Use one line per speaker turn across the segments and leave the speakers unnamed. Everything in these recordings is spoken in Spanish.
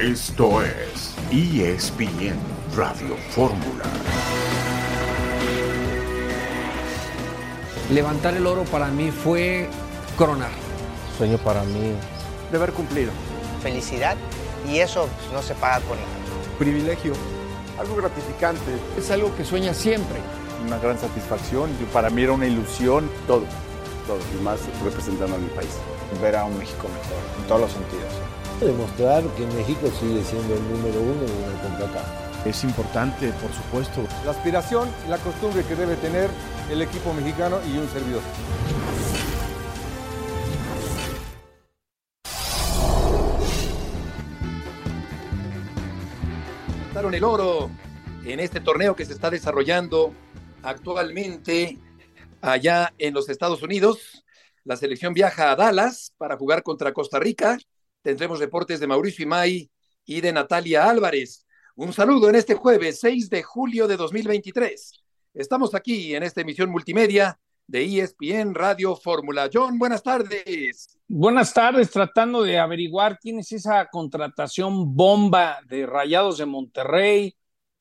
Esto es ESPN Radio Fórmula.
Levantar el oro para mí fue coronar.
Sueño para mí.
De haber cumplido.
Felicidad y eso no se paga con nada.
Privilegio. Algo gratificante.
Es algo que sueña siempre.
Una gran satisfacción. Para mí era una ilusión.
Todo. Todo. Y más representando a mi país.
Ver a un México mejor, en todos los sentidos.
Demostrar que México sigue siendo el número uno en una CONCACAF.
Es importante, por supuesto.
La aspiración y la costumbre que debe tener el equipo mexicano y un servidor.
el oro en este torneo que se está desarrollando actualmente allá en los Estados Unidos. La selección viaja a Dallas para jugar contra Costa Rica. Tendremos reportes de Mauricio Imay y de Natalia Álvarez. Un saludo en este jueves 6 de julio de 2023. Estamos aquí en esta emisión multimedia de ESPN Radio Fórmula. John, buenas tardes.
Buenas tardes, tratando de averiguar quién es esa contratación bomba de Rayados de Monterrey,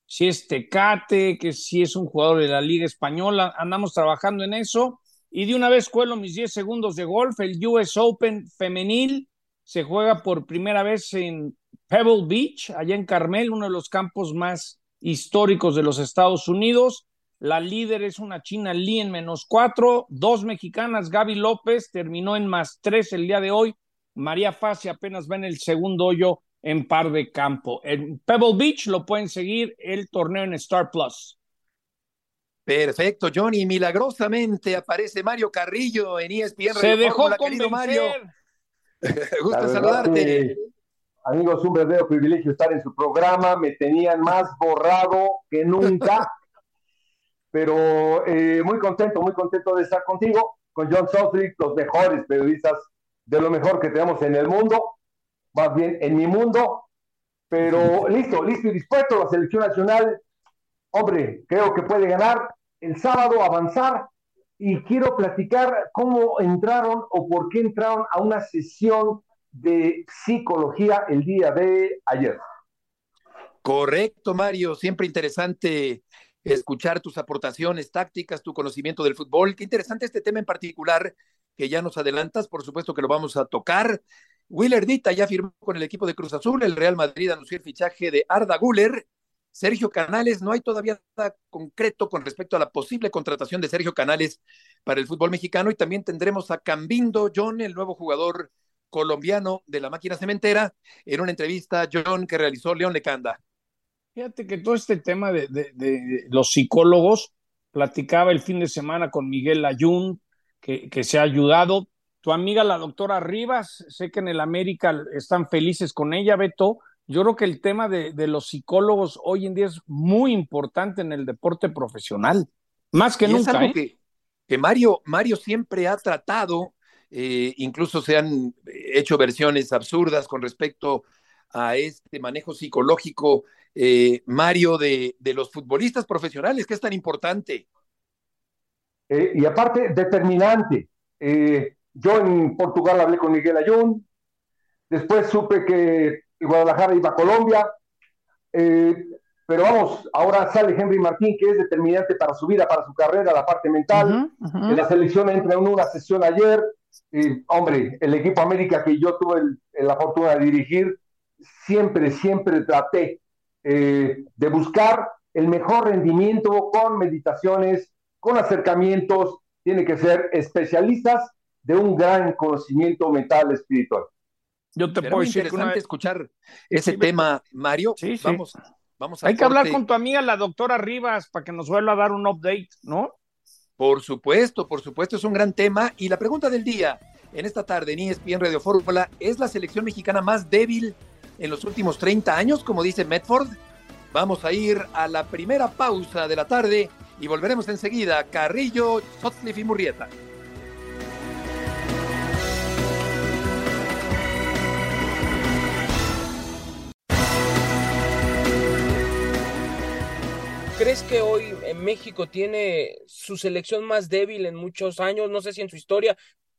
si es Tecate, que si es un jugador de la Liga Española. Andamos trabajando en eso. Y de una vez cuelo mis 10 segundos de golf. El US Open femenil se juega por primera vez en Pebble Beach, allá en Carmel, uno de los campos más históricos de los Estados Unidos. La líder es una china Lee en menos cuatro, dos mexicanas, Gaby López terminó en más tres el día de hoy. María Fasi apenas va en el segundo hoyo en par de campo. En Pebble Beach lo pueden seguir el torneo en Star Plus.
Perfecto, Johnny. Milagrosamente aparece Mario Carrillo en ESPN.
Se dejó convencer. Mario.
Gusto saludarte.
Amigos, un verdadero privilegio estar en su programa. Me tenían más borrado que nunca. pero eh, muy contento, muy contento de estar contigo, con John Southwick, los mejores periodistas de lo mejor que tenemos en el mundo, más bien en mi mundo. Pero listo, listo y dispuesto. La selección nacional, hombre, creo que puede ganar el sábado, avanzar. Y quiero platicar cómo entraron o por qué entraron a una sesión de psicología el día de ayer.
Correcto, Mario. Siempre interesante escuchar tus aportaciones tácticas, tu conocimiento del fútbol. Qué interesante este tema en particular que ya nos adelantas. Por supuesto que lo vamos a tocar. Willer Dita ya firmó con el equipo de Cruz Azul. El Real Madrid anunció el fichaje de Arda Guller. Sergio Canales, no hay todavía nada concreto con respecto a la posible contratación de Sergio Canales para el fútbol mexicano y también tendremos a Cambindo John, el nuevo jugador colombiano de la máquina cementera, en una entrevista, John, que realizó León Lecanda.
Fíjate que todo este tema de, los psicólogos, platicaba el fin de semana con Miguel Ayun, que, que se ha ayudado. Tu amiga, la doctora Rivas, sé que en el América están felices con ella, Beto. Yo creo que el tema de, los psicólogos hoy en día es muy importante en el deporte profesional, más que nunca.
¿eh? que, Mario, Mario siempre ha tratado eh, incluso se han hecho versiones absurdas con respecto a este manejo psicológico, eh, Mario, de, de, los futbolistas profesionales, que es tan importante.
Eh, y aparte, determinante. yo en Portugal hablé con Miguel Ayun, después supe que Guadalajara iba a Colombia, pero vamos, ahora sale Henry Martín, que es determinante para su vida, para su carrera, la parte mental. En la selección entra en una sesión ayer, hombre, el equipo América que yo tuve la fortuna de dirigir, siempre, siempre traté eh, de buscar el mejor rendimiento con meditaciones, con acercamientos, tiene que ser especialistas de un gran conocimiento mental espiritual.
Yo te puedo decir interesante escuchar ese tema, Mario.
Sí, Vamos, vamos a Hay que hablar con tu amiga, la doctora Rivas, para que nos vuelva a dar un update, ¿no?
Por supuesto, por supuesto, es un gran tema. Y la pregunta del día en esta tarde en ESPN Radio Fórmula, ¿es la selección mexicana más débil en los últimos 30 años, como dice Medford? Vamos a ir a la primera pausa de la tarde y volveremos enseguida. Carrillo, Sotcliffe y Murrieta.
¿Crees que hoy en México tiene su selección más débil en muchos años? No sé si en su historia,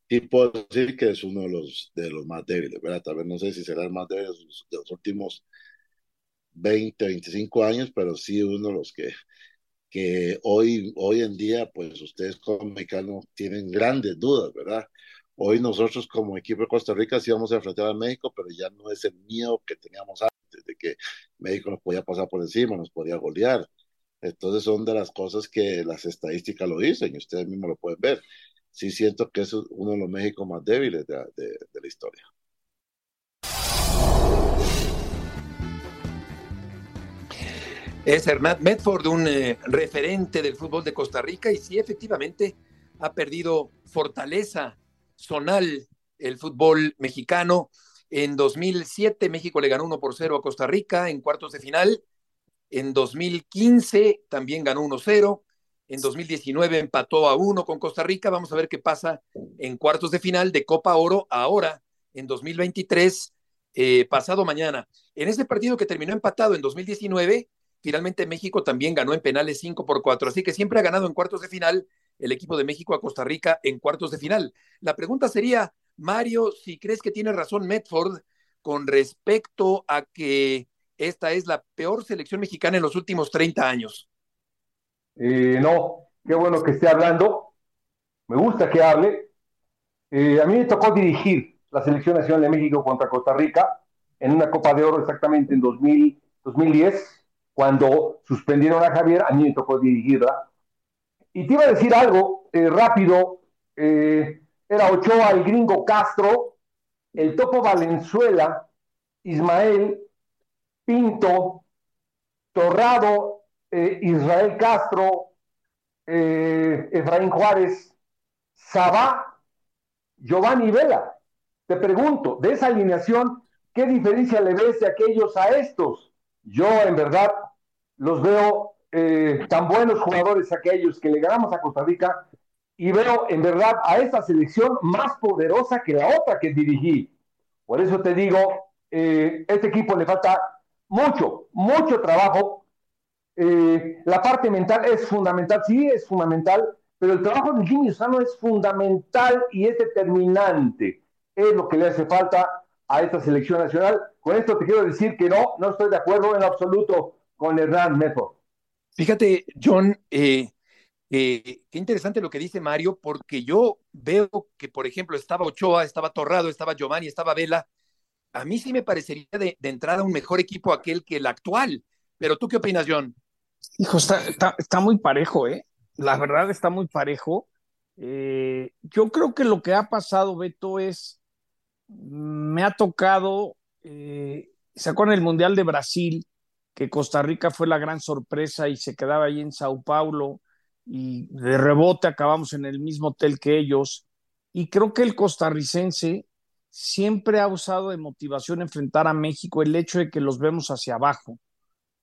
sí puedo decir que es uno de los, de los más débiles, ¿verdad? Tal vez no sé si será el más débil de los últimos 20, 25 años, pero sí uno de los que, que hoy, hoy en día, pues ustedes como mexicanos tienen grandes dudas, ¿verdad? Hoy nosotros como equipo de Costa Rica sí vamos a enfrentar a México, pero ya no es el miedo que teníamos antes, de que México nos podía pasar por encima, nos podía golear. Entonces son de las cosas que las estadísticas lo dicen y ustedes mismos lo pueden ver. Sí siento que es uno de los México más débiles de, la historia.
Es Hernán Medford, un eh, referente del fútbol de Costa Rica, y sí, efectivamente, ha perdido fortaleza zonal el fútbol mexicano. En 2007 México le ganó 1 por 0 a Costa Rica en cuartos de final. En 2015 también ganó 1-0. En 2019 empató a 1 con Costa Rica. Vamos a ver qué pasa en cuartos de final de Copa Oro ahora en 2023, eh, pasado mañana. En ese partido que terminó empatado en 2019, finalmente México también ganó en penales 5 por 4. Así que siempre ha ganado en cuartos de final el equipo de México a Costa Rica en cuartos de final. La pregunta sería, Mario, si crees que tiene razón Medford con respecto a que esta es la peor selección mexicana en los últimos 30 años.
Eh, no, qué bueno que esté hablando. Me gusta que hable. Eh, a mí me tocó dirigir la selección nacional de México contra Costa Rica en una Copa de Oro exactamente en 2000, 2010, cuando suspendieron a Javier, a mí me tocó dirigirla. Y te iba a decir algo eh, rápido. era Ochoa, el gringo Castro, el Topo Valenzuela, Ismael, Pinto, Torrado, eh, Israel Castro, eh, Efraín Juárez, Sabá, Giovanni Vela. Te pregunto, de esa alineación, ¿qué diferencia le ves de aquellos a estos? Yo, en verdad, los veo eh, tan buenos jugadores aquellos que le ganamos a Costa Rica y veo, en verdad, a esta selección más poderosa que la otra que dirigí. Por eso te digo, este equipo le falta mucho, mucho trabajo. Eh, la parte mental es fundamental, sí, es fundamental, pero el trabajo de Jimmy Lozano es fundamental y es determinante. Es lo que le hace falta a esta selección nacional. Con esto te quiero decir que no, no estoy de acuerdo en absoluto con Hernán Meto.
Fíjate, John, eh, eh, qué interesante lo que dice Mario, porque yo veo que, por ejemplo, estaba Ochoa, estaba Torrado, estaba Giovanni, estaba Vela, a mí sí me parecería de, entrada un mejor equipo aquel que el actual. Pero tú qué opinas, John?
Hijo, está, muy parejo, ¿eh? La verdad está muy parejo. Eh, yo creo que lo que ha pasado, Beto, es, me ha tocado, eh, ¿se acuerdan el Mundial de Brasil? Que Costa Rica fue la gran sorpresa y se quedaba ahí en Sao Paulo y de rebote acabamos en el mismo hotel que ellos. Y creo que el costarricense siempre ha usado de motivación enfrentar a México el hecho de que los vemos hacia abajo,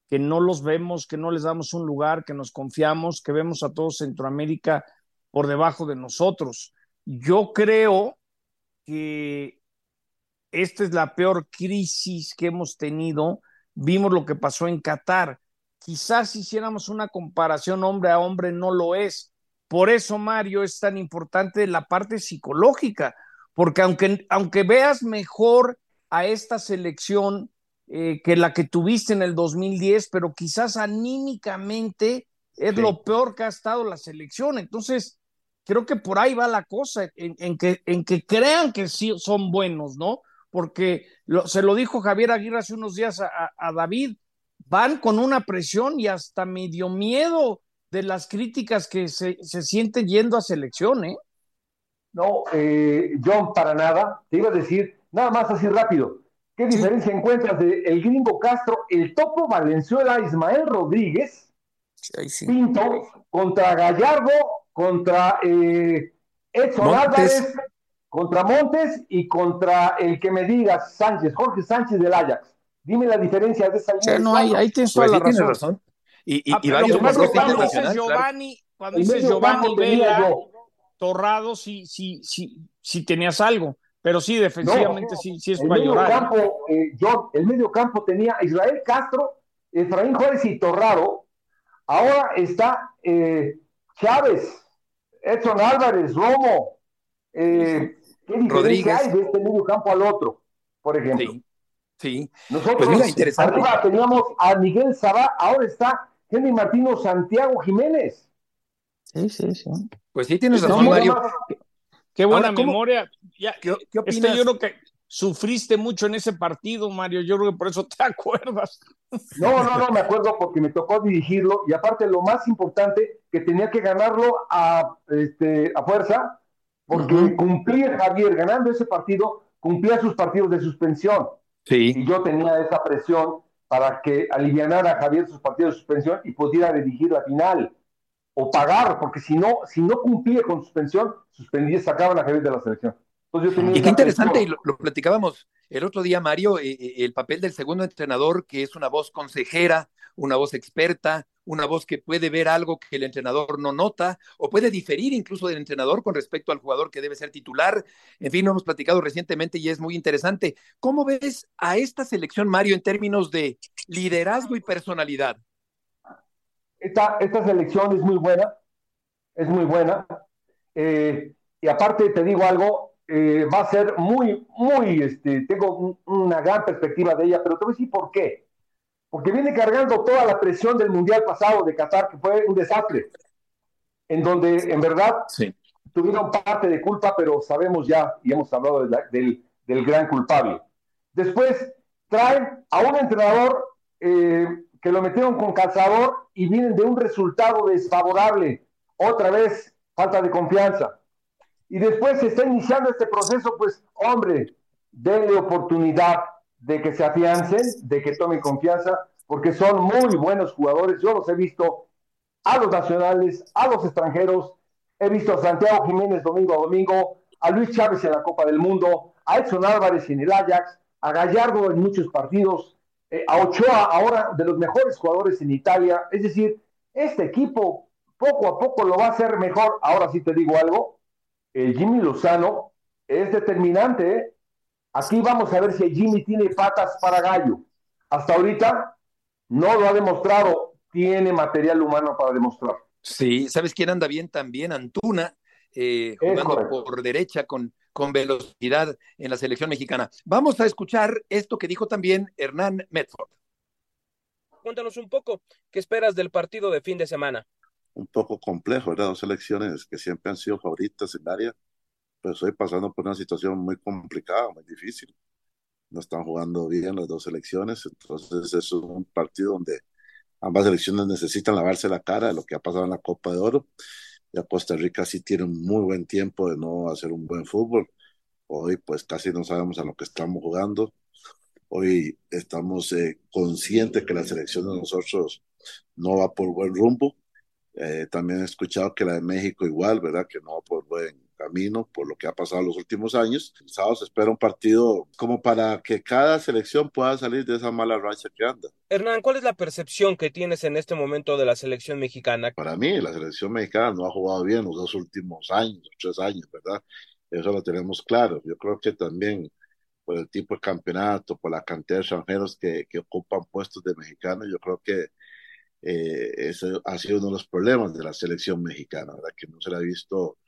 que no los vemos, que no les damos un lugar, que nos confiamos, que vemos a todo Centroamérica por debajo de nosotros. Yo creo que esta es la peor crisis que hemos tenido. Vimos lo que pasó en Qatar. Quizás si hiciéramos una comparación hombre a hombre, no lo es. Por eso, Mario, es tan importante la parte psicológica, porque aunque, aunque veas mejor a esta selección eh, que la que tuviste en el 2010, pero quizás anímicamente es lo peor que ha estado la selección. Entonces, creo que por ahí va la cosa, en, que, en que crean que sí son buenos, ¿no? Porque se lo dijo Javier Aguirre hace unos días a, a David, van con una presión y hasta medio miedo de las críticas que se, se sienten yendo a selección, ¿eh?
No, eh, John, para nada. Te iba a decir, nada más así rápido. ¿Qué diferencia encuentras de el gringo Castro, el topo Valenzuela, Ismael Rodríguez, Pinto, contra Gallardo, contra eh, Edson Álvarez, contra Montes y contra el que me digas, Sánchez, Jorge Sánchez del Ajax? Dime la diferencia de esa
línea. no, ahí, ahí tienes toda pues la razón.
Y, y, ah, y varios
cuando dices Giovanni, cuando dices Giovanni Vela, Torrado sí, sí, sí, sí tenías algo, pero sí, defensivamente sí, sí es
el medio campo, eh, el medio campo tenía Israel Castro, Efraín Juárez y Torrado. Ahora está eh, Chávez, Edson Álvarez, Romo, eh, ¿Qué diferencia
Rodríguez.
hay de este medio campo al otro, por ejemplo?
Sí, sí.
Nosotros
Pues mira, interesante.
arriba teníamos a Miguel Sabá, ahora está Henry Martino Santiago Jiménez.
Sí, sí, sí.
Pues sí, tienes
No,
razón,
nada
Mario.
Qué buena
Ahora, ¿cómo-
memoria. Ya,
¿Qué, qué
este, yo creo que sufriste mucho en ese partido, Mario. Yo creo que por eso te acuerdas.
No, no, no, me acuerdo porque me tocó dirigirlo y aparte lo más importante, que tenía que ganarlo a, este, a fuerza, porque
Ujú.
cumplía Javier ganando ese partido, cumplía sus partidos de suspensión.
Sí.
Y yo tenía esa presión para que alivianara a Javier sus partidos de suspensión y pudiera dirigir la final o pagar, porque si no, si no cumplía con suspensión, suspendía, sacaban a Javier de la selección. Entonces yo tenía
Y qué
esa
interesante, y lo platicábamos el otro día, Mario, eh, eh, el papel del segundo entrenador, que es una voz consejera, una voz experta, una voz que puede ver algo que el entrenador no nota, o puede diferir incluso del entrenador con respecto al jugador que debe ser titular. En fin, lo hemos platicado recientemente y es muy interesante. ¿Cómo ves a esta selección, Mario, en términos de liderazgo y personalidad?
Esta, esta selección es muy buena, es muy buena. Eh, y aparte te digo algo, eh, va a ser muy, muy, este, tengo un- una gran perspectiva de ella, pero te voy a decir por qué. Porque viene cargando toda la presión del Mundial pasado de Qatar, que fue un desastre, en donde en verdad
Sí.
tuvieron parte de culpa, pero sabemos ya, y hemos hablado de la- del, del gran culpable. Después traen a un entrenador eh, que lo metieron con calzador y vienen de un resultado desfavorable. Otra vez, falta de confianza. Y después se está iniciando este proceso, pues, hombre, denle oportunidad de que se afiancen, de que tomen confianza, porque son muy buenos jugadores. Yo los he visto a los nacionales, a los extranjeros. He visto a Santiago Jiménez domingo a domingo, a Luis Chávez en la Copa del Mundo, a Edson Álvarez en el Ajax, a Gallardo en muchos partidos, eh, a Ochoa ahora de los mejores jugadores en Italia. Es decir, este equipo poco a poco lo va a hacer mejor. Ahora sí te digo algo, el Jimmy Lozano es determinante. ¿eh? Aquí vamos a ver si el Jimmy tiene patas para gallo. Hasta ahorita no lo ha demostrado, tiene material humano para demostrar.
Sí, ¿sabes quién anda bien también? Antuna, eh, jugando por derecha con, con velocidad en la selección mexicana. Vamos a escuchar esto que dijo también Hernán Medford.
Cuéntanos un poco, ¿qué esperas del partido de fin de semana?
un poco complejo, ¿verdad? Dos selecciones que siempre han sido favoritas en el área, pero estoy pasando por una situación muy complicada, muy difícil. No están jugando bien las dos selecciones, entonces es un partido donde ambas selecciones necesitan lavarse la cara de lo que ha pasado en la Copa de Oro. Ya Costa Rica sí tiene un muy buen tiempo de no hacer un buen fútbol. Hoy pues casi no sabemos a lo que estamos jugando. Hoy estamos eh, conscientes que la selección de nosotros no va por buen rumbo. Eh, también he escuchado que la de México igual, ¿verdad? Que no va por buen camino por lo que ha pasado en los últimos años. El sábado se espera un partido como para que cada selección pueda salir de esa mala racha que anda.
Hernán, ¿cuál es la percepción que tienes en este momento de la selección mexicana?
Para mí, la selección mexicana no ha jugado bien los dos últimos años, tres años, ¿verdad? Eso lo tenemos claro. Yo creo que también por el tipo de campeonato, por la cantidad de extranjeros que, que ocupan puestos de mexicanos, yo creo que eh, ese ha sido uno de los problemas de la selección mexicana, ¿verdad? Que no se le ha visto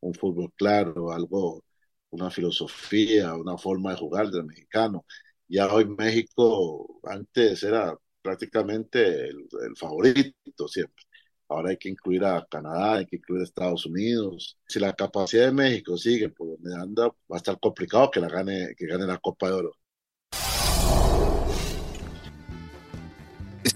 un fútbol claro, algo, una filosofía, una forma de jugar del mexicano. Ya hoy México antes era prácticamente el, el favorito siempre. Ahora hay que incluir a Canadá, hay que incluir a Estados Unidos. Si la capacidad de México sigue por donde anda, va a estar complicado que la gane, que gane la Copa de Oro.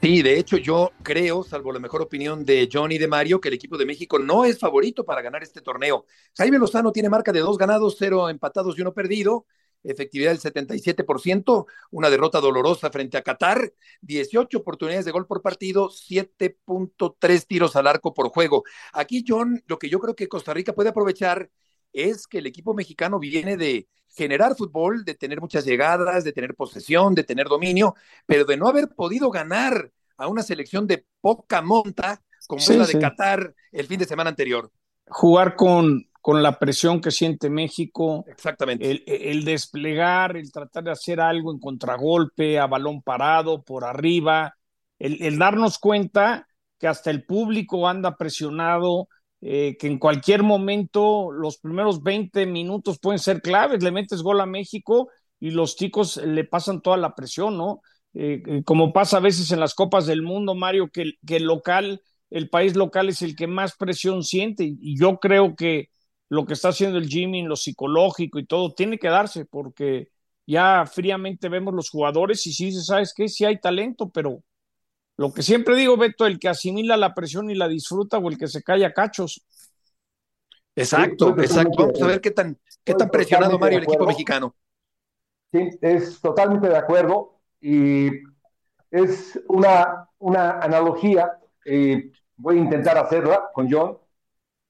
Sí, de hecho yo creo, salvo la mejor opinión de Johnny de Mario, que el equipo de México no es favorito para ganar este torneo. Jaime Lozano tiene marca de dos ganados, cero empatados y uno perdido, efectividad del 77%, una derrota dolorosa frente a Qatar, 18 oportunidades de gol por partido, 7.3 tiros al arco por juego. Aquí, John, lo que yo creo que Costa Rica puede aprovechar es que el equipo mexicano viene de generar fútbol, de tener muchas llegadas, de tener posesión, de tener dominio, pero de no haber podido ganar a una selección de poca monta como
Sí,
la de
sí.
Qatar el fin de semana anterior.
Jugar con, con la presión que siente México,
Exactamente.
el, el desplegar, el tratar de hacer algo en contragolpe, a balón parado, por arriba, el, el darnos cuenta que hasta el público anda presionado, eh, que en cualquier momento los primeros 20 minutos pueden ser claves, le metes gol a México y los chicos le pasan toda la presión, ¿no? Eh, eh, como pasa a veces en las Copas del Mundo, Mario, que, el local, el país local es el que más presión siente y yo creo que lo que está haciendo el Jimmy en lo psicológico y todo tiene que darse porque ya fríamente vemos los jugadores y sí, ¿sabes qué? Sí hay talento, pero lo que siempre digo, Beto, el que asimila la presión y la disfruta o el que se calla cachos.
Exacto, exacto. Vamos a ver qué tan, qué tan presionado Mario el equipo mexicano.
Sí, es totalmente de acuerdo y es una, una analogía, eh, voy a intentar hacerla con John.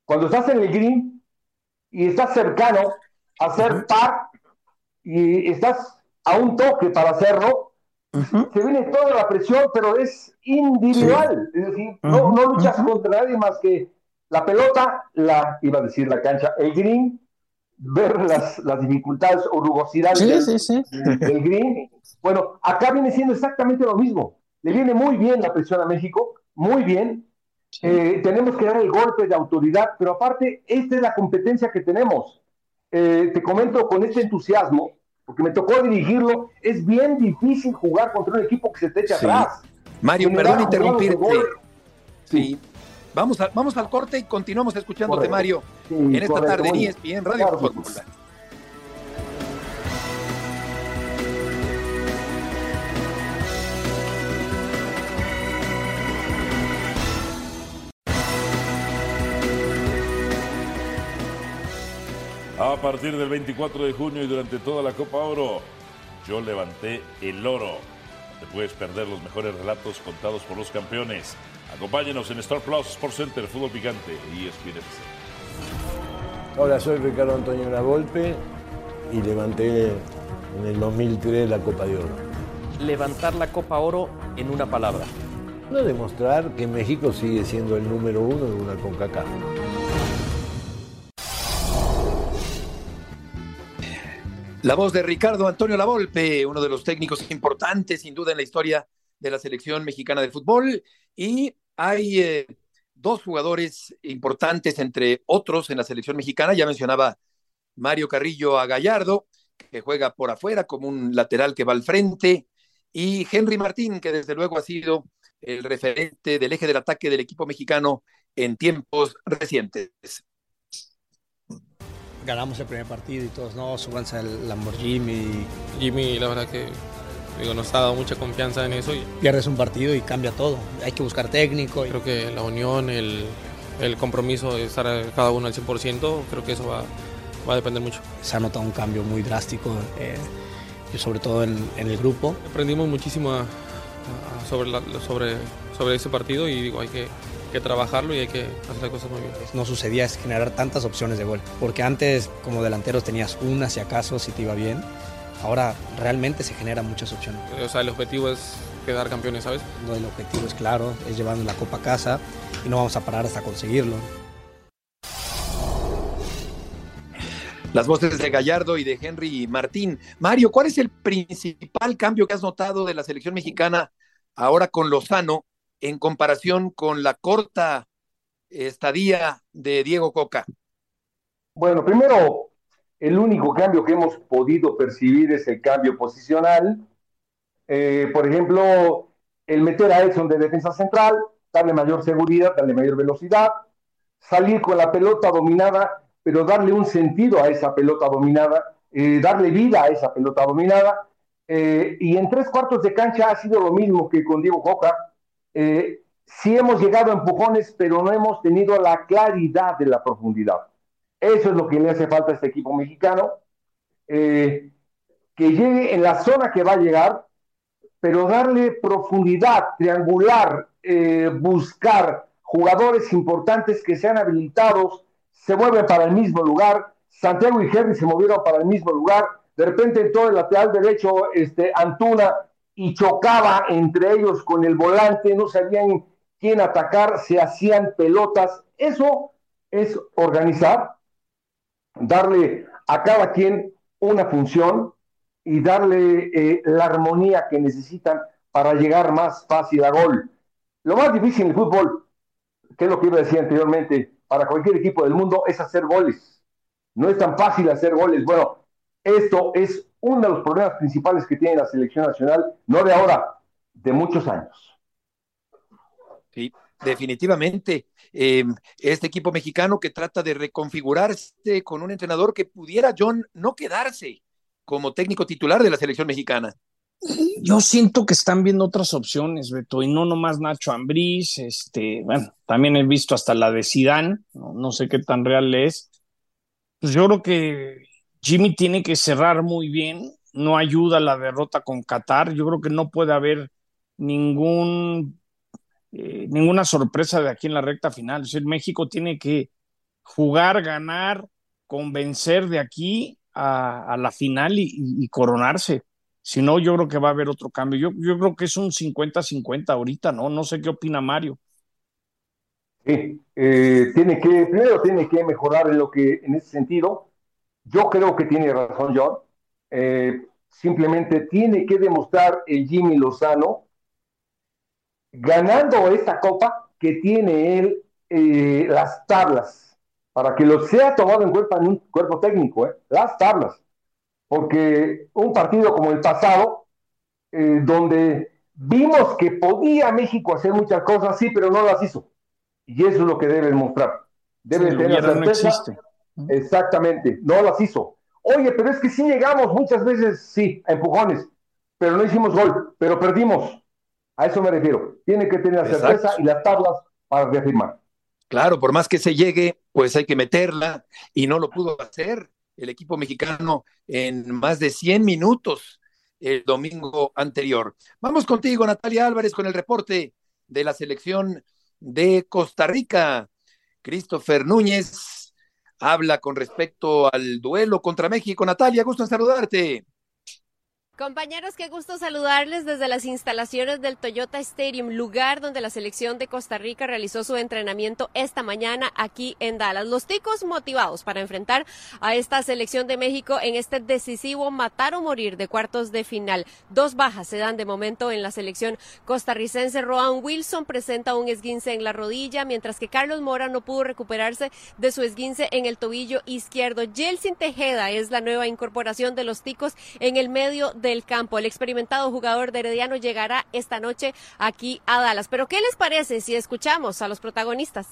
Cuando estás en el green y estás cercano a hacer par y estás a un toque para hacerlo, se viene toda la presión, pero es individual. Es decir, no, no, luchas contra nadie más que la pelota, la, iba a decir la cancha, el green, ver las, las dificultades o rugosidades del, del, green. Bueno, acá viene siendo exactamente lo mismo. Le viene muy bien la presión a México, muy bien. Eh, tenemos que dar el golpe de autoridad, pero aparte, esta es la competencia que tenemos. Eh, te comento con este entusiasmo, porque me tocó dirigirlo, es bien difícil jugar contra un equipo que se te echa
sí.
atrás.
Mario, perdón interrumpirte. Sí. Vamos, a, vamos al corte y continuamos escuchándote, correcto. Mario, sí, en esta correcto. tarde en ESPN Radio claro, Fórmula.
A partir del 24 de junio y durante toda la Copa Oro, yo levanté el oro. Te puedes perder los mejores relatos contados por los campeones. Acompáñenos en Star Plus Sports Center, Fútbol Picante y ESPN
Hola, soy Ricardo Antonio Lavolpe y levanté en el 2003 la Copa de Oro.
Levantar la Copa Oro en una palabra.
No demostrar que México sigue siendo el número uno de una CONCACAF.
La voz de Ricardo Antonio Lavolpe, uno de los técnicos importantes, sin duda, en la historia de la selección mexicana de fútbol. Y hay eh, dos jugadores importantes, entre otros, en la selección mexicana. Ya mencionaba Mario Carrillo a Gallardo, que juega por afuera como un lateral que va al frente. Y Henry Martín, que desde luego ha sido el referente del eje del ataque del equipo mexicano en tiempos recientes
ganamos el primer partido y todos, no, súbanse al Lamborghini.
Jimmy, la verdad que digo, nos ha dado mucha confianza en eso. Y...
Pierdes un partido y cambia todo. Hay que buscar técnico. Y...
Creo que la unión, el, el, compromiso de estar cada uno al 100%, creo que eso va, va a depender mucho.
Se ha notado un cambio muy drástico, eh, sobre todo en, en, el grupo.
Aprendimos muchísimo a, a sobre, la, sobre, sobre ese partido y digo, hay que que trabajarlo y hay que hacer las cosas muy bien.
No sucedía es generar tantas opciones de gol, porque antes como delanteros tenías una si acaso, si te iba bien. Ahora realmente se generan muchas opciones.
O sea, el objetivo es quedar campeones, ¿sabes?
No, el objetivo es claro, es llevar la copa a casa y no vamos a parar hasta conseguirlo.
Las voces de Gallardo y de Henry Martín. Mario, ¿cuál es el principal cambio que has notado de la selección mexicana ahora con Lozano en comparación con la corta estadía de Diego Coca?
Bueno, primero, el único cambio que hemos podido percibir es el cambio posicional. Eh, por ejemplo, el meter a Edson de defensa central, darle mayor seguridad, darle mayor velocidad, salir con la pelota dominada, pero darle un sentido a esa pelota dominada, eh, darle vida a esa pelota dominada. Eh, y en tres cuartos de cancha ha sido lo mismo que con Diego Coca, eh, sí hemos llegado a empujones, pero no hemos tenido la claridad de la profundidad. Eso es lo que le hace falta a este equipo mexicano, eh, que llegue en la zona que va a llegar, pero darle profundidad, triangular, eh, buscar jugadores importantes que sean habilitados, se mueven para el mismo lugar. Santiago y Henry se movieron para el mismo lugar. De repente en todo el lateral derecho, este, Antuna y chocaba entre ellos con el volante, no sabían quién atacar, se hacían pelotas. Eso es organizar, darle a cada quien una función y darle eh, la armonía que necesitan para llegar más fácil a gol. Lo más difícil en el fútbol, que es lo que iba a decir anteriormente, para cualquier equipo del mundo es hacer goles. No es tan fácil hacer goles. Bueno, esto es uno de los problemas principales que tiene la selección nacional, no de ahora, de muchos años.
Sí, definitivamente. Eh, este equipo mexicano que trata de reconfigurarse con un entrenador que pudiera, John, no quedarse como técnico titular de la selección mexicana.
Yo siento que están viendo otras opciones, Beto, y no nomás Nacho Ambriz, este, bueno, también he visto hasta la de Sidán, no, no sé qué tan real es. Pues yo creo que Jimmy tiene que cerrar muy bien, no ayuda la derrota con Qatar, yo creo que no puede haber ningún eh, ninguna sorpresa de aquí en la recta final. Es decir, México tiene que jugar, ganar, convencer de aquí a, la final y, coronarse. Si no, yo creo que va a haber otro cambio. Yo, yo creo que es un 50-50 ahorita, ¿no? No sé qué opina Mario.
Sí, eh, tiene que, primero tiene que mejorar en lo que, en ese sentido. Yo creo que tiene razón John. Eh, simplemente tiene que demostrar el Jimmy Lozano ganando esta copa que tiene él eh, las tablas, para que lo sea tomado en cuenta en un cuerpo técnico, eh, las tablas. Porque un partido como el pasado, eh, donde vimos que podía México hacer muchas cosas, sí, pero no las hizo. Y eso es lo que debe mostrar. Debe
Sí,
tener la
no
certeza.
existe.
Exactamente, no las hizo. Oye, pero es que sí llegamos muchas veces, sí, a empujones, pero no hicimos gol, pero perdimos. A eso me refiero. Tiene que tener la
Exacto.
certeza y las tablas para reafirmar.
Claro, por más que se llegue, pues hay que meterla y no lo pudo hacer el equipo mexicano en más de 100 minutos el domingo anterior. Vamos contigo, Natalia Álvarez, con el reporte de la selección de Costa Rica. Christopher Núñez habla con respecto al duelo contra México. Natalia, gusto en saludarte.
Compañeros, qué gusto saludarles desde las instalaciones del Toyota Stadium, lugar donde la selección de Costa Rica realizó su entrenamiento esta mañana aquí en Dallas. Los ticos motivados para enfrentar a esta selección de México en este decisivo matar o morir de cuartos de final. Dos bajas se dan de momento en la selección costarricense. Roan Wilson presenta un esguince en la rodilla, mientras que Carlos Mora no pudo recuperarse de su esguince en el tobillo izquierdo. Jelsin Tejeda es la nueva incorporación de los ticos en el medio del campo. El experimentado jugador de Herediano llegará esta noche aquí a Dallas. Pero ¿qué les parece si escuchamos a los protagonistas?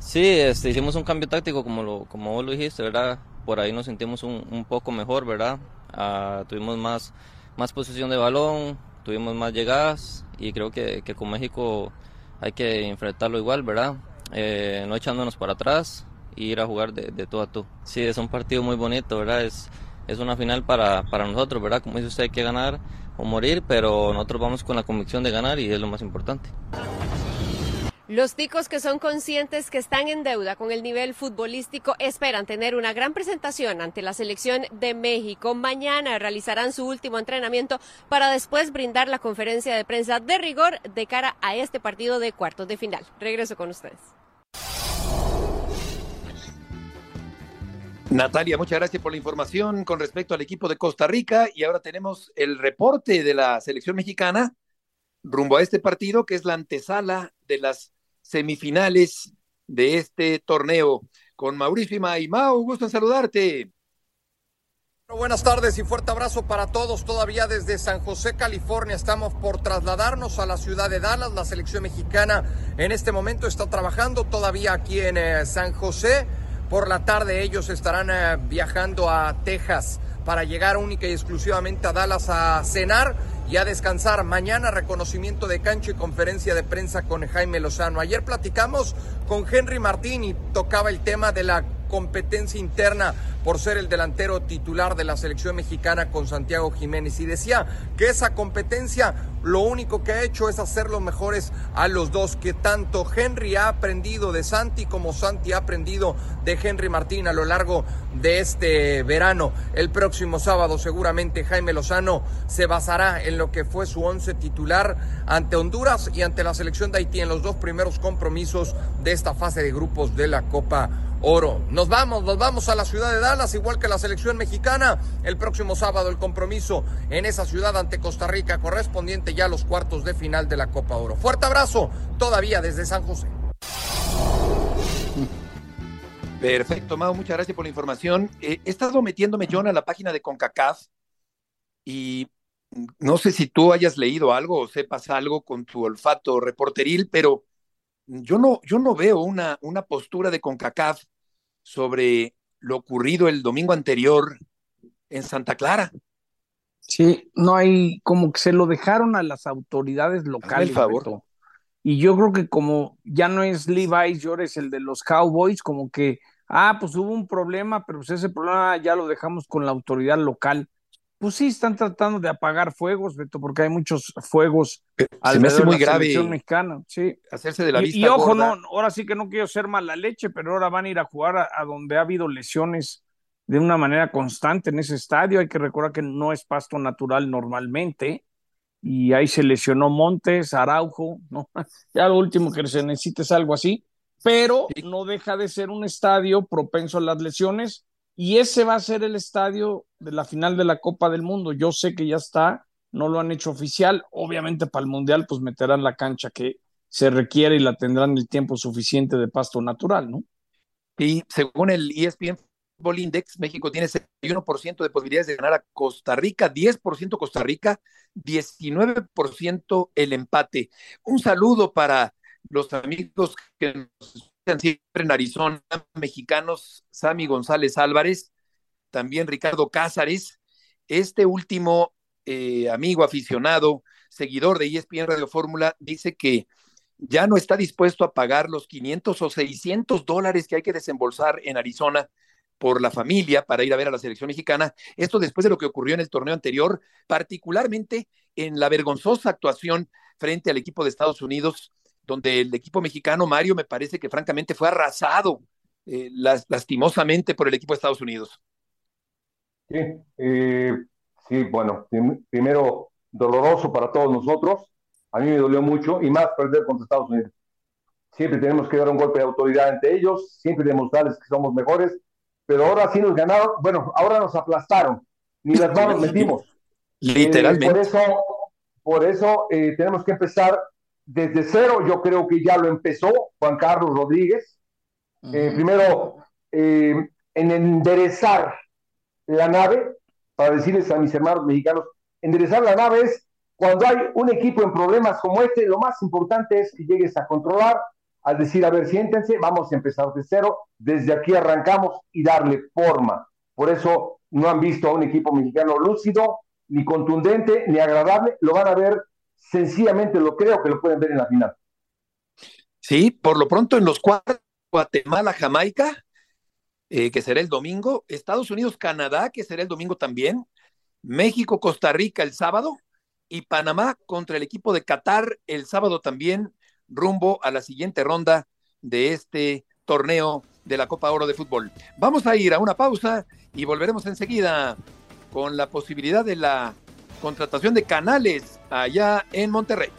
Sí, este, hicimos un cambio táctico como, lo, como vos lo dijiste, ¿verdad? Por ahí nos sentimos un, un poco mejor, ¿verdad? Ah, tuvimos más, más posesión de balón, tuvimos más llegadas y creo que, que con México hay que enfrentarlo igual, ¿verdad? Eh, no echándonos para atrás y ir a jugar de, de todo a todo. Sí, es un partido muy bonito, ¿verdad? Es, es una final para, para nosotros, ¿verdad? Como dice usted, hay que ganar o morir, pero nosotros vamos con la convicción de ganar y es lo más importante.
Los ticos que son conscientes que están en deuda con el nivel futbolístico esperan tener una gran presentación ante la selección de México. Mañana realizarán su último entrenamiento para después brindar la conferencia de prensa de rigor de cara a este partido de cuartos de final. Regreso con ustedes.
Natalia, muchas gracias por la información con respecto al equipo de Costa Rica y ahora tenemos el reporte de la selección mexicana rumbo a este partido que es la antesala de las semifinales de este torneo con Mauricio y Mau, gusto en saludarte.
Buenas tardes y fuerte abrazo para todos. Todavía desde San José, California, estamos por trasladarnos a la ciudad de Dallas. La selección mexicana en este momento está trabajando todavía aquí en eh, San José. Por la tarde ellos estarán eh, viajando a Texas para llegar única y exclusivamente a Dallas a cenar y a descansar. Mañana reconocimiento de cancha y conferencia de prensa con Jaime Lozano. Ayer platicamos con Henry Martín y tocaba el tema de la competencia interna por ser el delantero titular de la selección mexicana con Santiago Jiménez y decía que esa competencia lo único que ha hecho es hacer los mejores a los dos, que tanto Henry ha aprendido de Santi como Santi ha aprendido de Henry Martín a lo largo de este verano. El próximo sábado seguramente Jaime Lozano se basará en lo que fue su once titular ante Honduras y ante la selección de Haití en los dos primeros compromisos de esta fase de grupos de la Copa Oro. Nos vamos, nos vamos a la ciudad de Dallas, igual que la selección mexicana. El próximo sábado el compromiso en esa ciudad ante Costa Rica, correspondiente ya a los cuartos de final de la Copa Oro. Fuerte abrazo, todavía desde San José.
Perfecto, Mau, muchas gracias por la información. Eh, he estado metiéndome, John, a la página de CONCACAF y no sé si tú hayas leído algo o sepas algo con tu olfato reporteril, pero yo no, yo no veo una, una postura de CONCACAF sobre lo ocurrido el domingo anterior en Santa Clara.
Sí, no hay, como que se lo dejaron a las autoridades locales.
el favor.
Beto. Y yo creo que como ya no es Levi Llores el de los Cowboys, como que, ah, pues hubo un problema, pero pues ese problema ya lo dejamos con la autoridad local. Pues sí, están tratando de apagar fuegos, Beto, porque hay muchos fuegos
me
alrededor
hace
de la
grave
mexicana, sí.
hacerse de la
Y-
vista
y, ojo,
gorda.
no, ahora sí que no quiero ser mala leche, pero ahora van a ir a jugar a, a donde ha habido lesiones de una manera constante en ese estadio. Hay que recordar que no es pasto natural normalmente. Y ahí se lesionó Montes, Araujo, ¿no? Ya lo último que se necesita es algo así, pero no deja de ser un estadio propenso a las lesiones y ese va a ser el estadio de la final de la Copa del Mundo. Yo sé que ya está, no lo han hecho oficial, obviamente para el Mundial pues meterán la cancha que se requiere y la tendrán el tiempo suficiente de pasto natural, ¿no?
Y según el ESPN Football Index, México tiene 61% de posibilidades de ganar a Costa Rica, 10% Costa Rica, 19% el empate. Un saludo para los amigos que nos siempre en Arizona, mexicanos, Sammy González Álvarez, también Ricardo Cázares. Este último eh, amigo aficionado, seguidor de ESPN Radio Fórmula, dice que ya no está dispuesto a pagar los 500 o 600 dólares que hay que desembolsar en Arizona por la familia para ir a ver a la selección mexicana. Esto después de lo que ocurrió en el torneo anterior, particularmente en la vergonzosa actuación frente al equipo de Estados Unidos, donde el equipo mexicano, Mario, me parece que francamente fue arrasado eh, las- lastimosamente por el equipo de Estados Unidos.
Sí, eh, sí, bueno, prim- primero doloroso para todos nosotros. A mí me dolió mucho y más perder contra Estados Unidos. Siempre tenemos que dar un golpe de autoridad ante ellos, siempre demostrarles que somos mejores, pero ahora sí nos ganaron, bueno, ahora nos aplastaron, ni las manos metimos.
Literalmente.
Eh, por eso, por eso eh, tenemos que empezar desde cero. Yo creo que ya lo empezó Juan Carlos Rodríguez. Eh, primero, eh, en enderezar la nave, para decirles a mis hermanos mexicanos, enderezar la nave es cuando hay un equipo en problemas como este, lo más importante es que llegues a controlar, a decir, a ver, siéntense, vamos a empezar de cero, desde aquí arrancamos y darle forma. Por eso no han visto a un equipo mexicano lúcido, ni contundente, ni agradable, lo van a ver sencillamente, lo creo que lo pueden ver en la final.
Sí, por lo pronto en los cuartos, Guatemala, Jamaica, eh, que será el domingo, Estados Unidos, Canadá, que será el domingo también, México, Costa Rica el sábado y Panamá contra el equipo de Qatar el sábado también, rumbo a la siguiente ronda de este torneo de la Copa Oro de Fútbol. Vamos a ir a una pausa y volveremos enseguida con la posibilidad de la contratación de canales allá en Monterrey.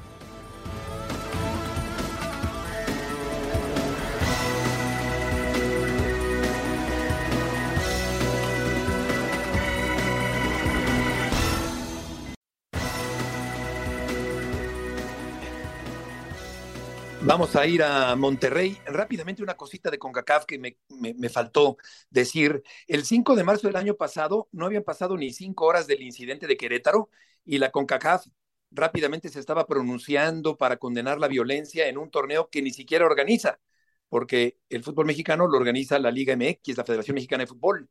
Vamos a ir a Monterrey. Rápidamente una cosita de CONCACAF que me, me, me, faltó decir. El 5 de marzo del año pasado no habían pasado ni cinco horas del incidente de Querétaro y la CONCACAF rápidamente se estaba pronunciando para condenar la violencia en un torneo que ni siquiera organiza, porque el fútbol mexicano lo organiza la Liga MX, la Federación Mexicana de Fútbol.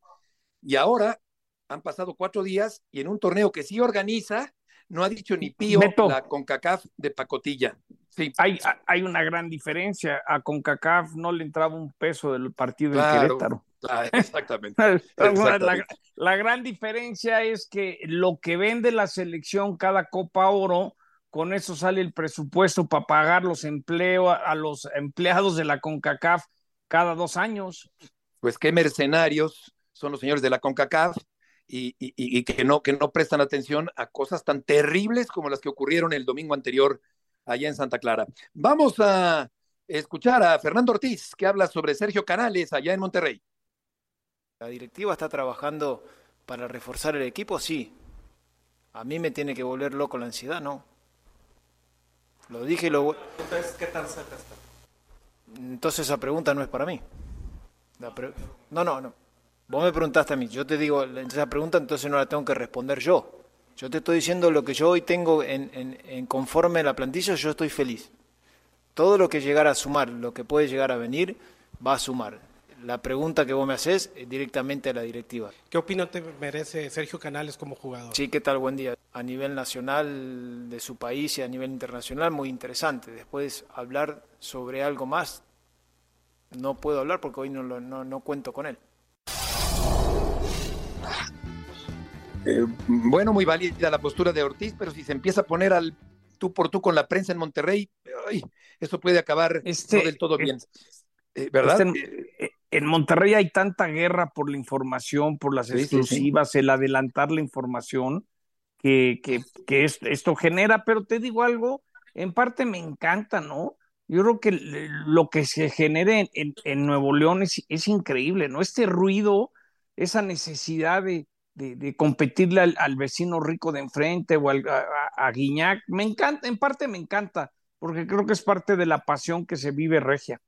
Y ahora han pasado cuatro días y en un torneo que sí organiza, no ha dicho ni pío
Beto.
la CONCACAF de pacotilla. Sí.
Hay, hay una gran diferencia. A CONCACAF no le entraba un peso del partido
Claro,
en Querétaro.
claro, exactamente.
La,
exactamente.
la gran diferencia es que lo que vende la selección cada Copa Oro, con eso sale el presupuesto para pagar los empleos a los empleados de la CONCACAF cada dos años.
Pues qué mercenarios son los señores de la CONCACAF y, y, y que, no, que no prestan atención a cosas tan terribles como las que ocurrieron el domingo anterior allá en Santa Clara. Vamos a escuchar a Fernando Ortiz, que habla sobre Sergio Canales allá en Monterrey.
¿La directiva está trabajando para reforzar el equipo? Sí. A mí me tiene que volver loco la ansiedad, ¿no? Lo dije y lo...
Entonces, ¿qué tan cerca está?
Entonces esa pregunta no es para mí. No, no, no. Vos me preguntaste a mí, yo te digo esa pregunta, entonces no la tengo que responder yo. Yo te estoy diciendo lo que yo hoy tengo en, en, en conforme a la plantilla, yo estoy feliz. Todo lo que llegara a sumar, lo que puede llegar a venir, va a sumar. La pregunta que vos me haces es directamente a la directiva.
¿Qué opinión te merece Sergio Canales como jugador?
Sí, ¿qué tal? Buen día. A nivel nacional de su país y a nivel internacional, muy interesante. Después hablar sobre algo más, no puedo hablar porque hoy no, no, no cuento con él.
Eh, bueno, muy válida la postura de Ortiz, pero si se empieza a poner al tú por tú con la prensa en Monterrey, ay, eso puede acabar
este,
no del todo bien. Eh, ¿Verdad?
Este, en, Monterrey hay tanta guerra por la información, por las exclusivas, sí, sí. el adelantar la información que, que, que esto genera, pero te digo algo, en parte me encanta, ¿no? Yo creo que lo que se genere en, en Nuevo León es, es, increíble, ¿no? Este ruido, esa necesidad de, de, competirle al, vecino rico de enfrente o al, a, a, Guiñac, me encanta, en parte me encanta, porque creo que es parte de la pasión que se vive regia.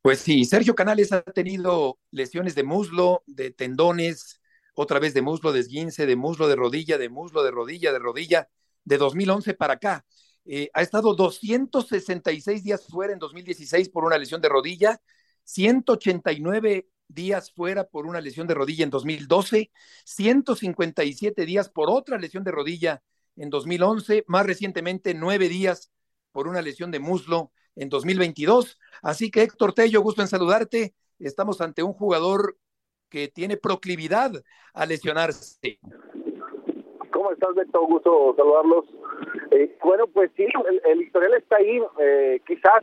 Pues sí, Sergio Canales ha tenido lesiones de muslo, de tendones, otra vez de muslo, de esguince, de muslo, de rodilla, de muslo, de rodilla, de rodilla, de 2011 para acá. Eh, ha estado 266 días fuera en 2016 por una lesión de rodilla, 189 días fuera por una lesión de rodilla en 2012, 157 días por otra lesión de rodilla en 2011, más recientemente nueve días por una lesión de muslo en 2022. Así que Héctor Tello, gusto en saludarte. Estamos ante un jugador que tiene proclividad a lesionarse.
¿Cómo estás, Beto? Gusto saludarlos. Eh, bueno, pues sí, el, el, historial está ahí, eh, quizás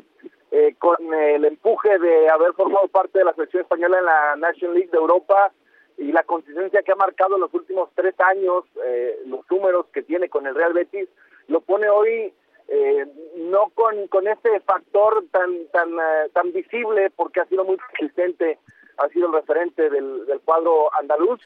eh, con el empuje de haber formado parte de la selección española en la National League de Europa y la consistencia que ha marcado en los últimos tres años, eh, los números que tiene con el Real Betis, lo pone hoy eh, no con, con ese factor tan tan tan visible porque ha sido muy consistente ha sido el referente del, del cuadro andaluz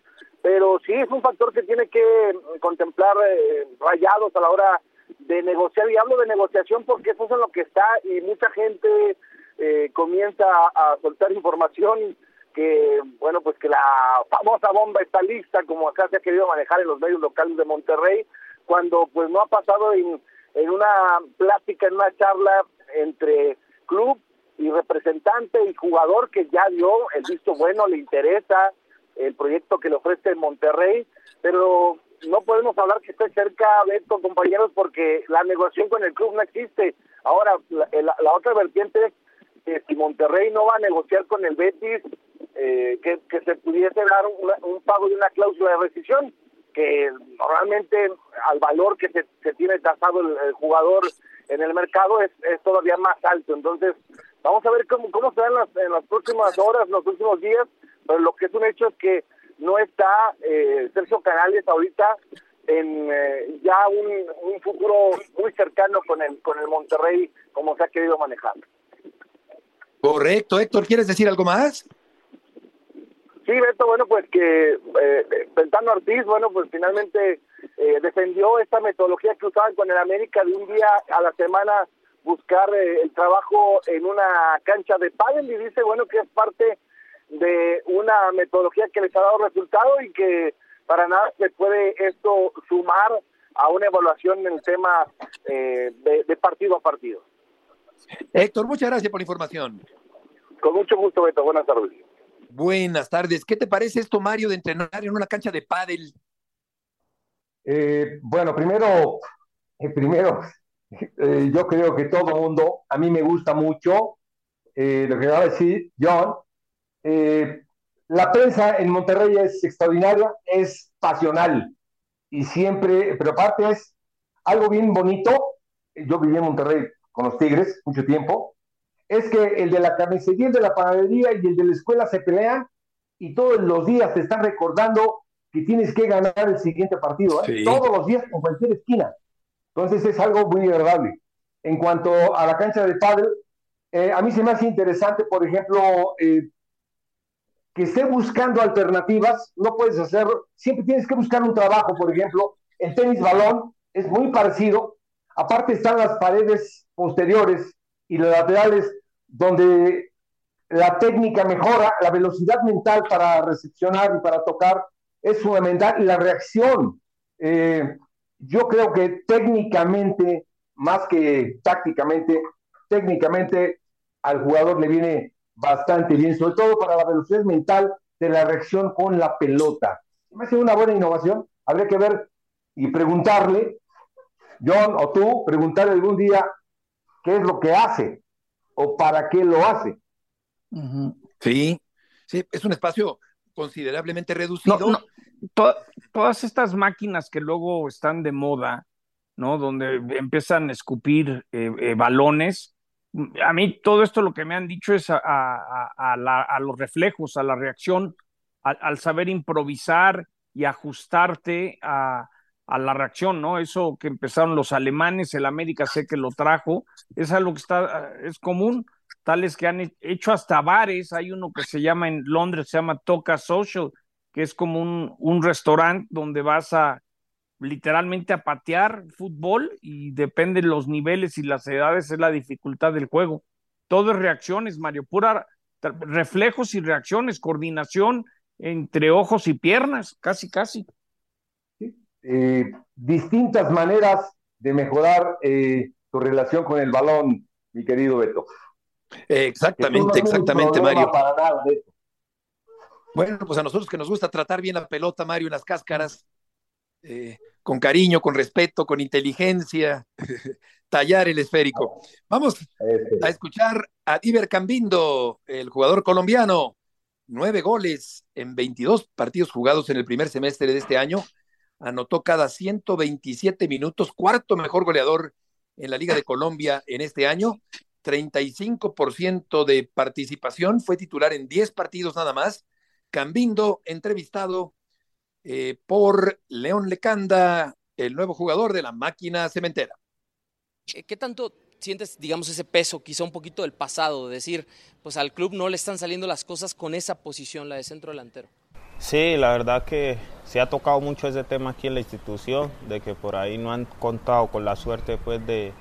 pero sí es un factor que tiene que contemplar eh, rayados a la hora de negociar, y hablo de negociación porque eso es lo que está y mucha gente eh, comienza a, a, soltar información que, bueno, pues que la famosa bomba está lista, como acá se ha querido manejar en los medios locales de Monterrey, cuando pues no ha pasado en, en una plática, en una charla entre club y representante y jugador que ya dio el visto bueno, le interesa el proyecto que le ofrece Monterrey, pero no podemos hablar que esté cerca Beto, compañeros, porque la negociación con el club no existe. Ahora, la, la, otra vertiente es que si Monterrey no va a negociar con el Betis, eh, que, se pudiese dar una, un pago de una cláusula de rescisión, que normalmente al valor que se, tiene tasado el, jugador en el mercado es, es, todavía más alto. Entonces, vamos a ver cómo, cómo se dan las, en las próximas horas, los próximos días, pero lo que es un hecho es que no está eh, Sergio Canales ahorita en eh, ya un, un, futuro muy cercano con el con el Monterrey como se ha querido manejar.
Correcto, Héctor, ¿quieres decir algo más?
Sí, Beto, bueno, pues que eh, Pentano Ortiz, bueno, pues finalmente eh, defendió esta metodología que usaban con el América de un día a la semana buscar eh, el trabajo en una cancha de pádel y dice, bueno, que es parte de una metodología que les ha dado resultado y que para nada se puede esto sumar a una evaluación en el tema eh, de, de, partido a partido.
Héctor, muchas gracias por la información.
Con mucho gusto, Beto. Buenas tardes.
Buenas tardes. ¿Qué te parece esto, Mario, de entrenar en una cancha de pádel?
Eh, bueno, primero, eh, primero, eh, yo creo que todo mundo, a mí me gusta mucho eh, lo que va a decir John. La prensa en Monterrey es extraordinaria, es pasional y siempre, pero aparte es algo bien bonito. Yo viví en Monterrey con los Tigres mucho tiempo. Es que el de la carnicería, el de la panadería y el de la escuela se pelean y todos los días te están recordando que tienes que ganar el siguiente partido, ¿eh? sí. todos los días en cualquier esquina. Entonces es algo muy agradable. En cuanto a la cancha de pádel, eh, a mí se me hace interesante, por ejemplo, eh, que esté buscando alternativas, no puedes hacer, siempre tienes que buscar un trabajo, por ejemplo, el tenis balón es muy parecido, aparte están las paredes posteriores y las laterales donde la técnica mejora, la velocidad mental para recepcionar y para tocar es fundamental la reacción. Eh, yo creo que técnicamente, más que tácticamente, técnicamente al jugador le viene bastante bien, sobre todo para la velocidad mental de la reacción con la pelota. Me hace una buena innovación. Habría que ver y preguntarle, John o tú, preguntarle algún día qué es lo que hace o para qué lo hace.
Sí, sí, es un espacio considerablemente reducido.
todas estas máquinas que luego están de moda, ¿no? Donde empiezan a escupir eh, eh, balones. A mí todo esto lo que me han dicho es a, los reflejos, a la reacción, al saber improvisar y ajustarte a, la reacción, ¿no? Eso que empezaron los alemanes, el América sé que lo trajo, es algo que está, es común, tales que han hecho hasta bares, hay uno que se llama en Londres, se llama Toca Social, que es como un restaurante donde vas a literalmente a patear fútbol y depende de los niveles y las edades es la dificultad del juego. Todo es reacciones, Mario, pura reflejos y reacciones, coordinación entre ojos y piernas, casi, casi.
Eh, distintas maneras de mejorar eh, tu relación con el balón, mi querido Beto.
exactamente, exactamente, Mario. Bueno, pues a nosotros que nos gusta tratar bien la pelota, Mario, en las cáscaras, eh, con cariño, con respeto, con inteligencia, tallar el esférico. Vamos a escuchar a Iber Cambindo, el jugador colombiano. Nueve goles en 22 partidos jugados en el primer semestre de este año. Anotó cada 127 minutos, cuarto mejor goleador en la Liga de Colombia en este año. 35% de participación, fue titular en 10 partidos nada más. Cambindo, entrevistado eh, por León Lecanda, el nuevo jugador de la máquina cementera.
¿Qué tanto sientes, digamos, ese peso, quizá un poquito del pasado, de decir, pues al club no le están saliendo las cosas con esa posición, la de centro delantero?
Sí, la verdad que se ha tocado mucho ese tema aquí en la institución, de que por ahí no han contado con la suerte pues, de,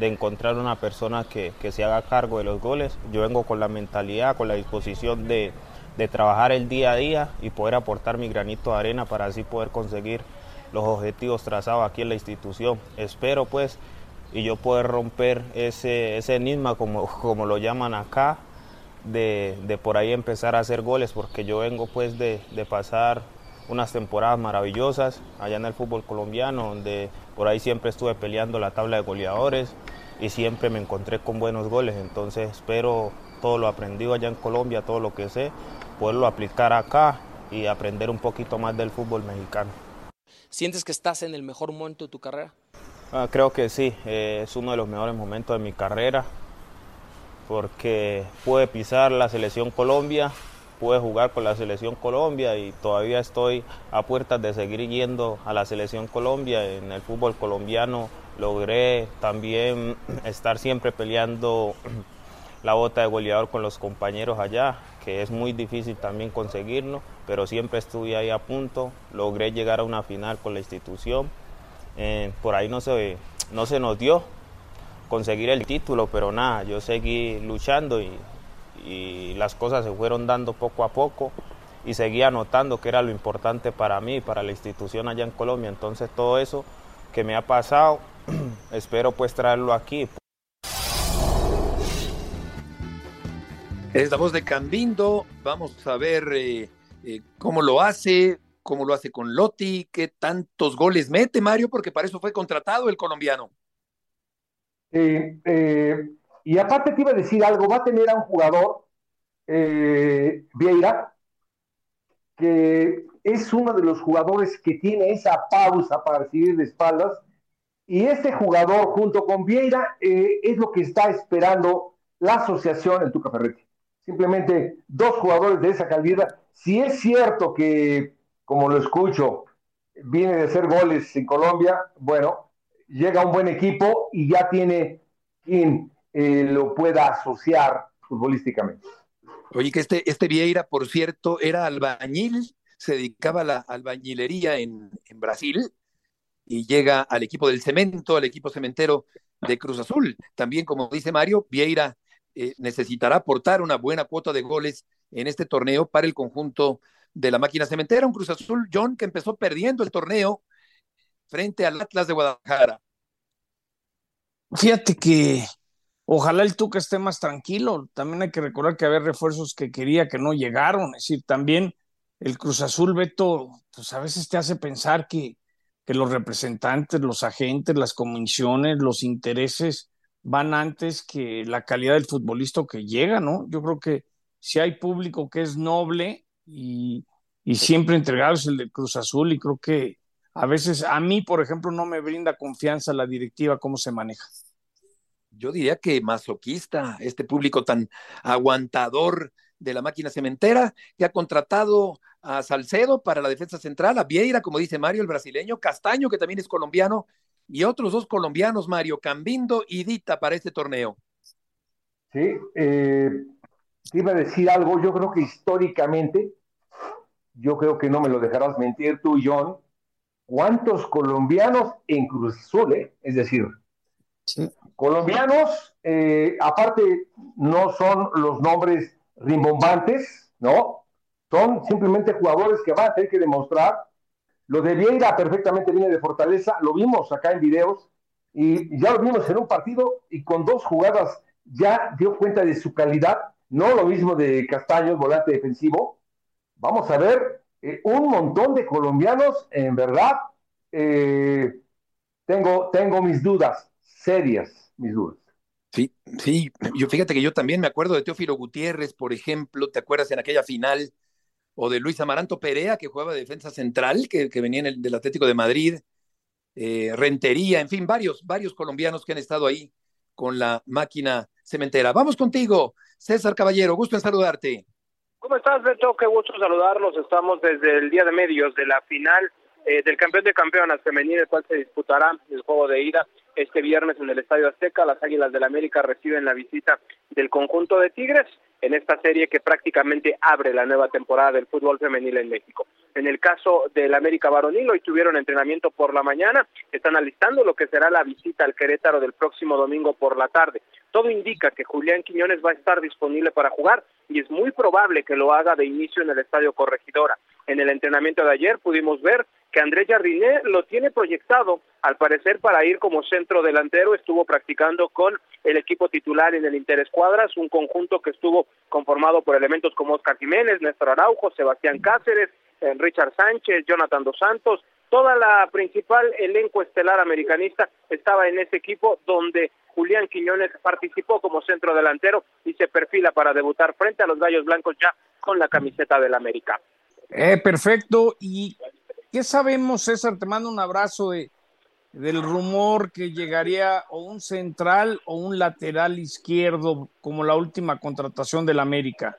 de encontrar una persona que, que, se haga cargo de los goles. Yo vengo con la mentalidad, con la disposición de, de trabajar el día a día y poder aportar mi granito de arena para así poder conseguir los objetivos trazados aquí en la institución. Espero pues y yo poder romper ese, ese enigma como, como lo llaman acá, de, de, por ahí empezar a hacer goles, porque yo vengo pues de, de, pasar unas temporadas maravillosas allá en el fútbol colombiano, donde por ahí siempre estuve peleando la tabla de goleadores y siempre me encontré con buenos goles, entonces espero todo lo aprendido allá en Colombia, todo lo que sé, poderlo aplicar acá y aprender un poquito más del fútbol mexicano.
¿Sientes que estás en el mejor momento de tu carrera?
Ah, creo que sí, eh, es uno de los mejores momentos de mi carrera porque pude pisar la selección Colombia, pude jugar con la selección Colombia y todavía estoy a puertas de seguir yendo a la selección Colombia. En el fútbol colombiano logré también estar siempre peleando la bota de goleador con los compañeros allá que es muy difícil también conseguirlo, pero siempre estuve ahí a punto, logré llegar a una final con la institución, eh, por ahí no se, no se nos dio conseguir el título, pero nada, yo seguí luchando y, y las cosas se fueron dando poco a poco y seguí anotando que era lo importante para mí, para la institución allá en Colombia, entonces todo eso que me ha pasado, espero pues traerlo aquí.
Es la voz de Cambindo. Vamos a ver eh, eh, cómo lo hace, cómo lo hace con Lotti, qué tantos goles mete Mario, porque para eso fue contratado el colombiano.
Eh, y aparte te iba a decir algo, va a tener a un jugador, Vieira, que es uno de los jugadores que tiene esa pausa para recibir de espaldas. Y este jugador junto con Vieira es lo que está esperando la asociación en Tuca Ferretti simplemente dos jugadores de esa calidad. Si es cierto que, como lo escucho, viene de hacer goles en Colombia, bueno, llega un buen equipo y ya tiene quien eh, lo pueda asociar futbolísticamente.
Oye, que este, este Vieira, por cierto, era albañil, se dedicaba a la albañilería en, en Brasil y llega al equipo del cemento, al equipo cementero de Cruz Azul. También, como dice Mario, Vieira eh, necesitará aportar una buena cuota de goles en este torneo para el conjunto de la máquina cementera. Un Cruz Azul, John, que empezó perdiendo el torneo frente al Atlas de Guadalajara.
Fíjate que ojalá el Tuca esté más tranquilo. También hay que recordar que había refuerzos que quería que no llegaron. Es decir, también el Cruz Azul, Beto, pues a veces te hace pensar que, que los representantes, los agentes, las comisiones, los intereses van antes que la calidad del futbolista que llega, ¿no? Yo creo que si hay público que es noble y, y siempre entregado es el de Cruz Azul y creo que a veces a mí, por ejemplo, no me brinda confianza la directiva cómo se maneja.
Yo diría que masoquista, este público tan aguantador de la máquina cementera, que ha contratado a Salcedo para la defensa central, a Vieira, como dice Mario, el brasileño, Castaño, que también es colombiano, y otros dos colombianos, Mario, Cambindo y Dita, para este torneo.
Sí, eh, iba a decir algo, yo creo que históricamente, yo creo que no me lo dejarás mentir tú, John, ¿cuántos colombianos en Cruz Azul? Eh? Es decir, colombianos, eh, aparte, no son los nombres rimbombantes, ¿no? Son simplemente jugadores que van a tener que demostrar. Lo de Vieira perfectamente viene de Fortaleza, lo vimos acá en videos y ya lo vimos en un partido y con dos jugadas ya dio cuenta de su calidad, no lo mismo de Castaño, volante defensivo. Vamos a ver eh, un montón de colombianos, en verdad, eh, tengo, tengo mis dudas, serias mis dudas.
Sí, sí, yo fíjate que yo también me acuerdo de Teófilo Gutiérrez, por ejemplo, ¿te acuerdas en aquella final? O de Luis Amaranto Perea, que jugaba de defensa central, que, venía en el, del Atlético de Madrid, eh, Rentería, en fin, varios, varios colombianos que han estado ahí con la máquina cementera. Vamos contigo, César Caballero, gusto en saludarte.
¿Cómo estás, Beto? Qué gusto saludarlos. Estamos desde el día de medios de la final eh, del campeón de campeonas femenil, el cual se disputará el juego de ida este viernes en el Estadio Azteca. Las Águilas del la América reciben la visita del conjunto de Tigres en esta serie que prácticamente abre la nueva temporada del fútbol femenil en México. En el caso del América Varonil, hoy tuvieron entrenamiento por la mañana, están alistando lo que será la visita al Querétaro del próximo domingo por la tarde. Todo indica que Julián Quiñones va a estar disponible para jugar y es muy probable que lo haga de inicio en el Estadio Corregidora. En el entrenamiento de ayer pudimos ver que Andrés Jardiné lo tiene proyectado, al parecer para ir como centro delantero, estuvo practicando con el equipo titular en el Interescuadras, un conjunto que estuvo conformado por elementos como Oscar Jiménez, Néstor Araujo, Sebastián Cáceres, Richard Sánchez, Jonathan Dos Santos, toda la principal elenco estelar americanista estaba en ese equipo donde Julián Quiñones participó como centro delantero y se perfila para debutar frente a los Gallos Blancos ya con la camiseta del América.
Eh, perfecto. ¿Y qué sabemos, César? Te mando un abrazo de, del rumor que llegaría o un central o un lateral izquierdo como la última contratación del América.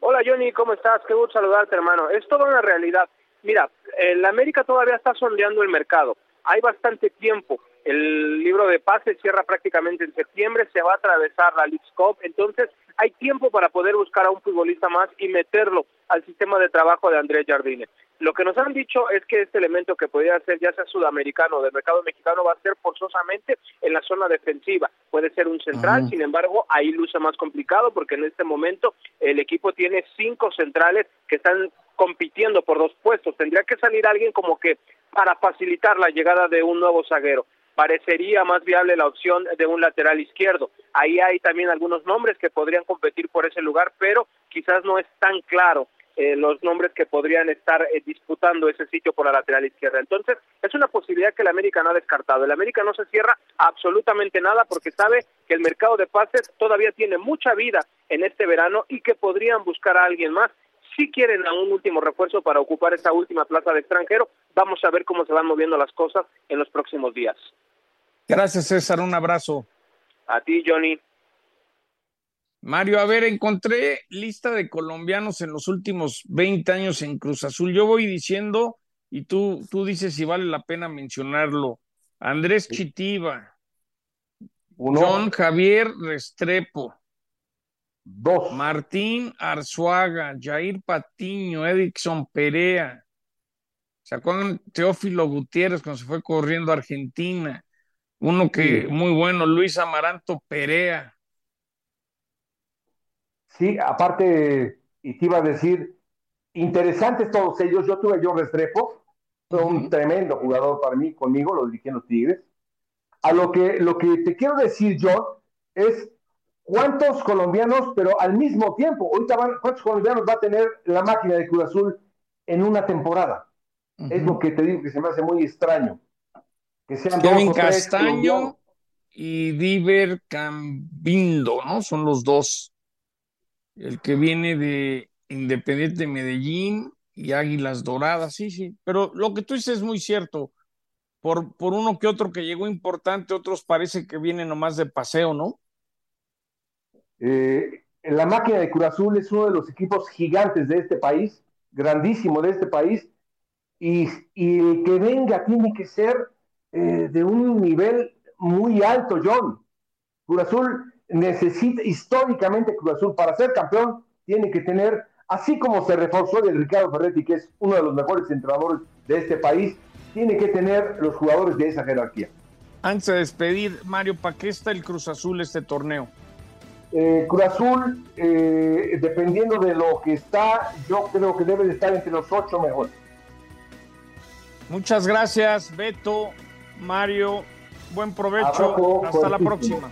Hola Johnny, ¿cómo estás? Qué gusto saludarte, hermano. Es toda una realidad. Mira, el América todavía está sondeando el mercado. Hay bastante tiempo. El libro de pases cierra prácticamente en septiembre, se va a atravesar la League Cup, entonces hay tiempo para poder buscar a un futbolista más y meterlo al sistema de trabajo de Andrés Jardine. Lo que nos han dicho es que este elemento que podría ser ya sea sudamericano o del mercado mexicano va a ser forzosamente en la zona defensiva. Puede ser un central, sin embargo, ahí luce más complicado porque en este momento el equipo tiene cinco centrales que están compitiendo por dos puestos. Tendría que salir alguien como que para facilitar la llegada de un nuevo zaguero parecería más viable la opción de un lateral izquierdo. Ahí hay también algunos nombres que podrían competir por ese lugar, pero quizás no es tan claro eh, los nombres que podrían estar eh, disputando ese sitio por la lateral izquierda. Entonces, es una posibilidad que el América no ha descartado. El América no se cierra absolutamente nada porque sabe que el mercado de pases todavía tiene mucha vida en este verano y que podrían buscar a alguien más. Si quieren a un último refuerzo para ocupar esa última plaza de extranjero, vamos a ver cómo se van moviendo las cosas en los próximos días.
Gracias, César. Un abrazo.
A ti, Johnny.
Mario, a ver, encontré lista de colombianos en los últimos 20 años en Cruz Azul. Yo voy diciendo, y tú, tú dices si vale la pena mencionarlo. Andrés Chitiba, John Javier Restrepo,
Dos.
Martín Arzuaga, Jair Patiño, Edison Perea. ¿Se acuerdan? Teófilo Gutiérrez cuando se fue corriendo a Argentina. Uno que muy bueno, Luis Amaranto Perea.
Sí, aparte, y te iba a decir, interesantes todos ellos. Yo tuve a John Restrepo, un tremendo jugador para mí, conmigo, lo dirigí en los Tigres. A lo que, lo que te quiero decir, John, es cuántos colombianos, pero al mismo tiempo, ahorita van, cuántos colombianos va a tener la máquina de Cruz Azul en una temporada. Es lo que te digo que se me hace muy extraño. Que sean
Kevin Castaño y Diver Cambindo, ¿no? Son los dos. El que viene de Independiente Medellín y Águilas Doradas, sí, sí. Pero lo que tú dices es muy cierto. Por, por uno que otro que llegó importante, otros parece que vienen nomás de paseo, ¿no?
Eh, la máquina de Cruz Azul es uno de los equipos gigantes de este país, grandísimo de este país, y, y el que venga tiene que ser eh, de un nivel muy alto, John. Cruz Azul necesita, históricamente Cruz Azul, para ser campeón, tiene que tener, así como se reforzó de Ricardo Ferretti, que es uno de los mejores entrenadores de este país, tiene que tener los jugadores de esa jerarquía.
Antes de despedir, Mario, ¿para qué está el Cruz Azul este torneo?
Eh, Cruz Azul, eh, dependiendo de lo que está, yo creo que debe de estar entre los ocho mejores.
Muchas gracias, Beto, Mario. Buen provecho.
Abrazo
Hasta la próxima.